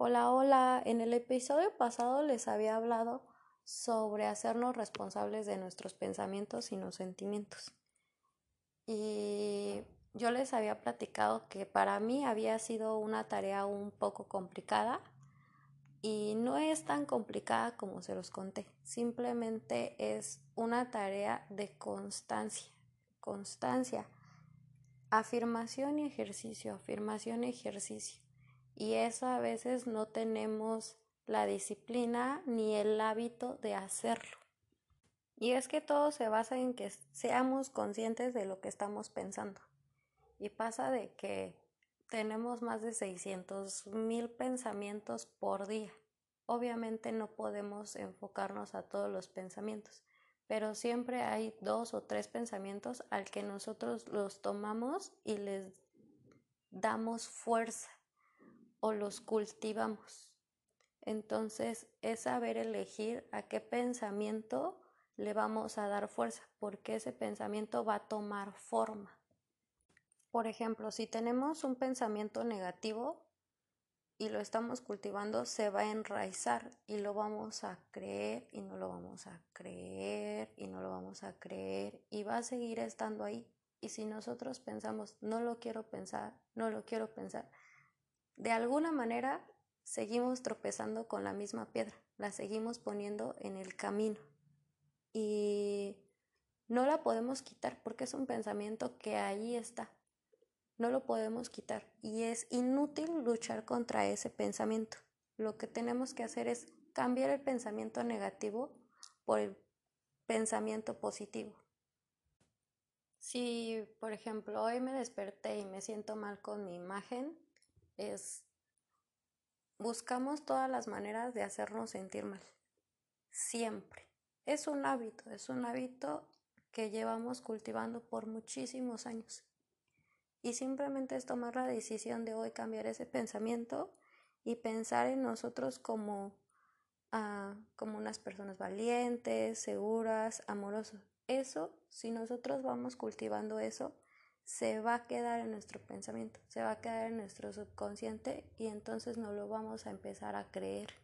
Hola, hola. En el episodio pasado les había hablado sobre hacernos responsables de nuestros pensamientos y los sentimientos. Y yo les había platicado que para mí había sido una tarea un poco complicada y no es tan complicada como se los conté. Simplemente es una tarea de constancia. Constancia. Afirmación y ejercicio. Afirmación y ejercicio y eso a veces no tenemos la disciplina ni el hábito de hacerlo. Y es que todo se basa en que seamos conscientes de lo que estamos pensando. Y pasa de que tenemos más de 600 mil pensamientos por día. Obviamente no podemos enfocarnos a todos los pensamientos, pero siempre hay dos o tres pensamientos al que nosotros los tomamos y les damos fuerza o los cultivamos. Entonces es saber elegir a qué pensamiento le vamos a dar fuerza, porque ese pensamiento va a tomar forma. Por ejemplo, si tenemos un pensamiento negativo y lo estamos cultivando, se va a enraizar y lo vamos a creer y no lo vamos a creer y no lo vamos a creer y va a seguir estando ahí. Y si nosotros pensamos, no lo quiero pensar, no lo quiero pensar, de alguna manera seguimos tropezando con la misma piedra, la seguimos poniendo en el camino y no la podemos quitar porque es un pensamiento que ahí está. No lo podemos quitar y es inútil luchar contra ese pensamiento. Lo que tenemos que hacer es cambiar el pensamiento negativo por el pensamiento positivo. Si, por ejemplo, hoy me desperté y me siento mal con mi imagen, es buscamos todas las maneras de hacernos sentir mal. Siempre. Es un hábito, es un hábito que llevamos cultivando por muchísimos años. Y simplemente es tomar la decisión de hoy cambiar ese pensamiento y pensar en nosotros como, ah, como unas personas valientes, seguras, amorosas. Eso, si nosotros vamos cultivando eso, se va a quedar en nuestro pensamiento, se va a quedar en nuestro subconsciente y entonces no lo vamos a empezar a creer.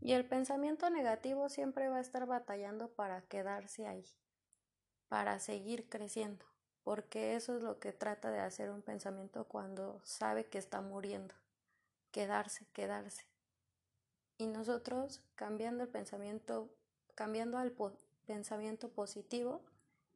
Y el pensamiento negativo siempre va a estar batallando para quedarse ahí, para seguir creciendo, porque eso es lo que trata de hacer un pensamiento cuando sabe que está muriendo, quedarse, quedarse. Y nosotros cambiando el pensamiento, cambiando al pensamiento positivo,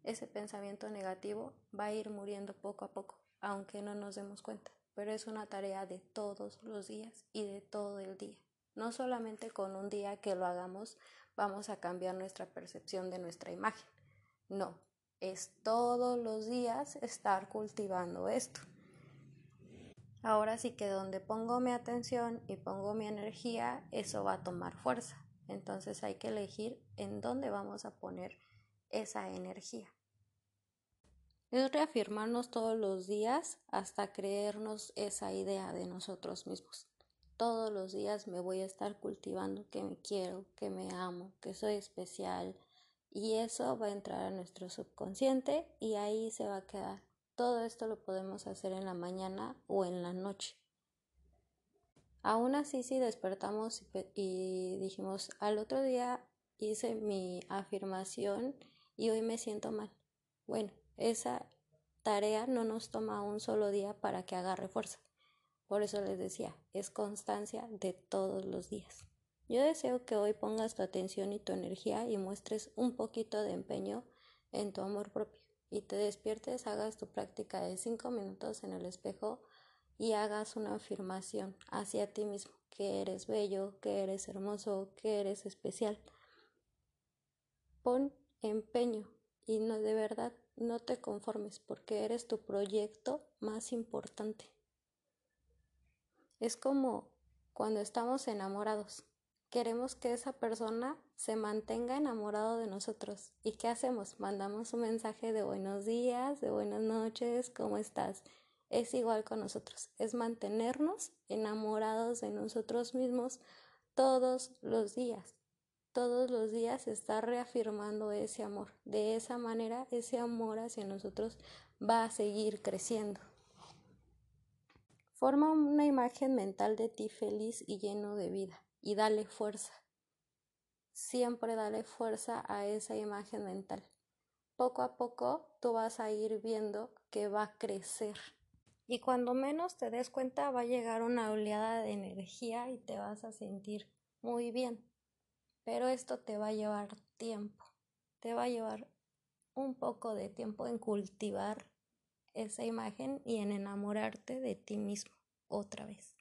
ese pensamiento negativo va a ir muriendo poco a poco, aunque no nos demos cuenta. Pero es una tarea de todos los días y de todo el día. No solamente con un día que lo hagamos vamos a cambiar nuestra percepción de nuestra imagen. No, es todos los días estar cultivando esto. Ahora sí que donde pongo mi atención y pongo mi energía, eso va a tomar fuerza. Entonces hay que elegir en dónde vamos a poner esa energía. Es reafirmarnos todos los días hasta creernos esa idea de nosotros mismos. Todos los días me voy a estar cultivando que me quiero, que me amo, que soy especial y eso va a entrar a nuestro subconsciente y ahí se va a quedar. Todo esto lo podemos hacer en la mañana o en la noche. Aún así, si despertamos y dijimos, al otro día hice mi afirmación y hoy me siento mal. Bueno, esa tarea no nos toma un solo día para que agarre fuerza. Por eso les decía, es constancia de todos los días. Yo deseo que hoy pongas tu atención y tu energía y muestres un poquito de empeño en tu amor propio y te despiertes, hagas tu práctica de cinco minutos en el espejo y hagas una afirmación hacia ti mismo, que eres bello, que eres hermoso, que eres especial. Pon empeño y no de verdad no te conformes porque eres tu proyecto más importante. Es como cuando estamos enamorados. Queremos que esa persona se mantenga enamorado de nosotros. ¿Y qué hacemos? Mandamos un mensaje de buenos días, de buenas noches, ¿cómo estás? Es igual con nosotros, es mantenernos enamorados de nosotros mismos todos los días. Todos los días está reafirmando ese amor. De esa manera, ese amor hacia nosotros va a seguir creciendo. Forma una imagen mental de ti feliz y lleno de vida y dale fuerza. Siempre dale fuerza a esa imagen mental. Poco a poco tú vas a ir viendo que va a crecer. Y cuando menos te des cuenta va a llegar una oleada de energía y te vas a sentir muy bien. Pero esto te va a llevar tiempo, te va a llevar un poco de tiempo en cultivar esa imagen y en enamorarte de ti mismo otra vez.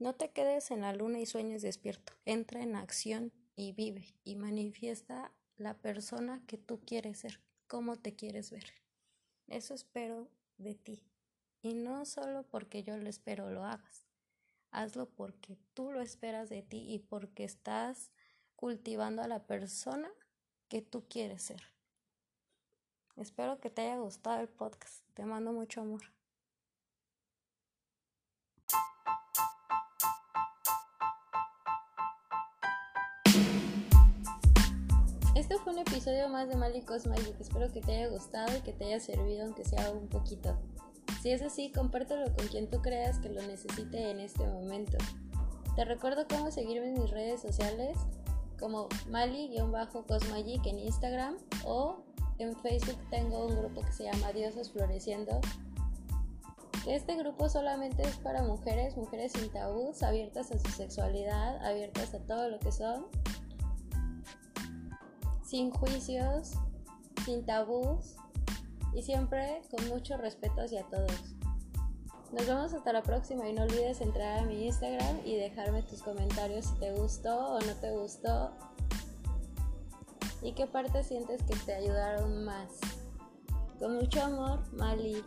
No te quedes en la luna y sueñes despierto, entra en acción y vive y manifiesta la persona que tú quieres ser, cómo te quieres ver. Eso espero de ti. Y no solo porque yo lo espero lo hagas, hazlo porque tú lo esperas de ti y porque estás cultivando a la persona que tú quieres ser. Espero que te haya gustado el podcast. Te mando mucho amor. Este fue un episodio más de Malicos Magic. Espero que te haya gustado y que te haya servido, aunque sea un poquito. Si es así, compártelo con quien tú creas que lo necesite en este momento. Te recuerdo cómo seguirme en mis redes sociales como Mali-Cosmagic en Instagram o en Facebook tengo un grupo que se llama Dioses Floreciendo. Este grupo solamente es para mujeres, mujeres sin tabús, abiertas a su sexualidad, abiertas a todo lo que son, sin juicios, sin tabús y siempre con mucho respeto hacia todos. Nos vemos hasta la próxima y no olvides entrar a mi Instagram y dejarme tus comentarios si te gustó o no te gustó y qué parte sientes que te ayudaron más. Con mucho amor, Mali.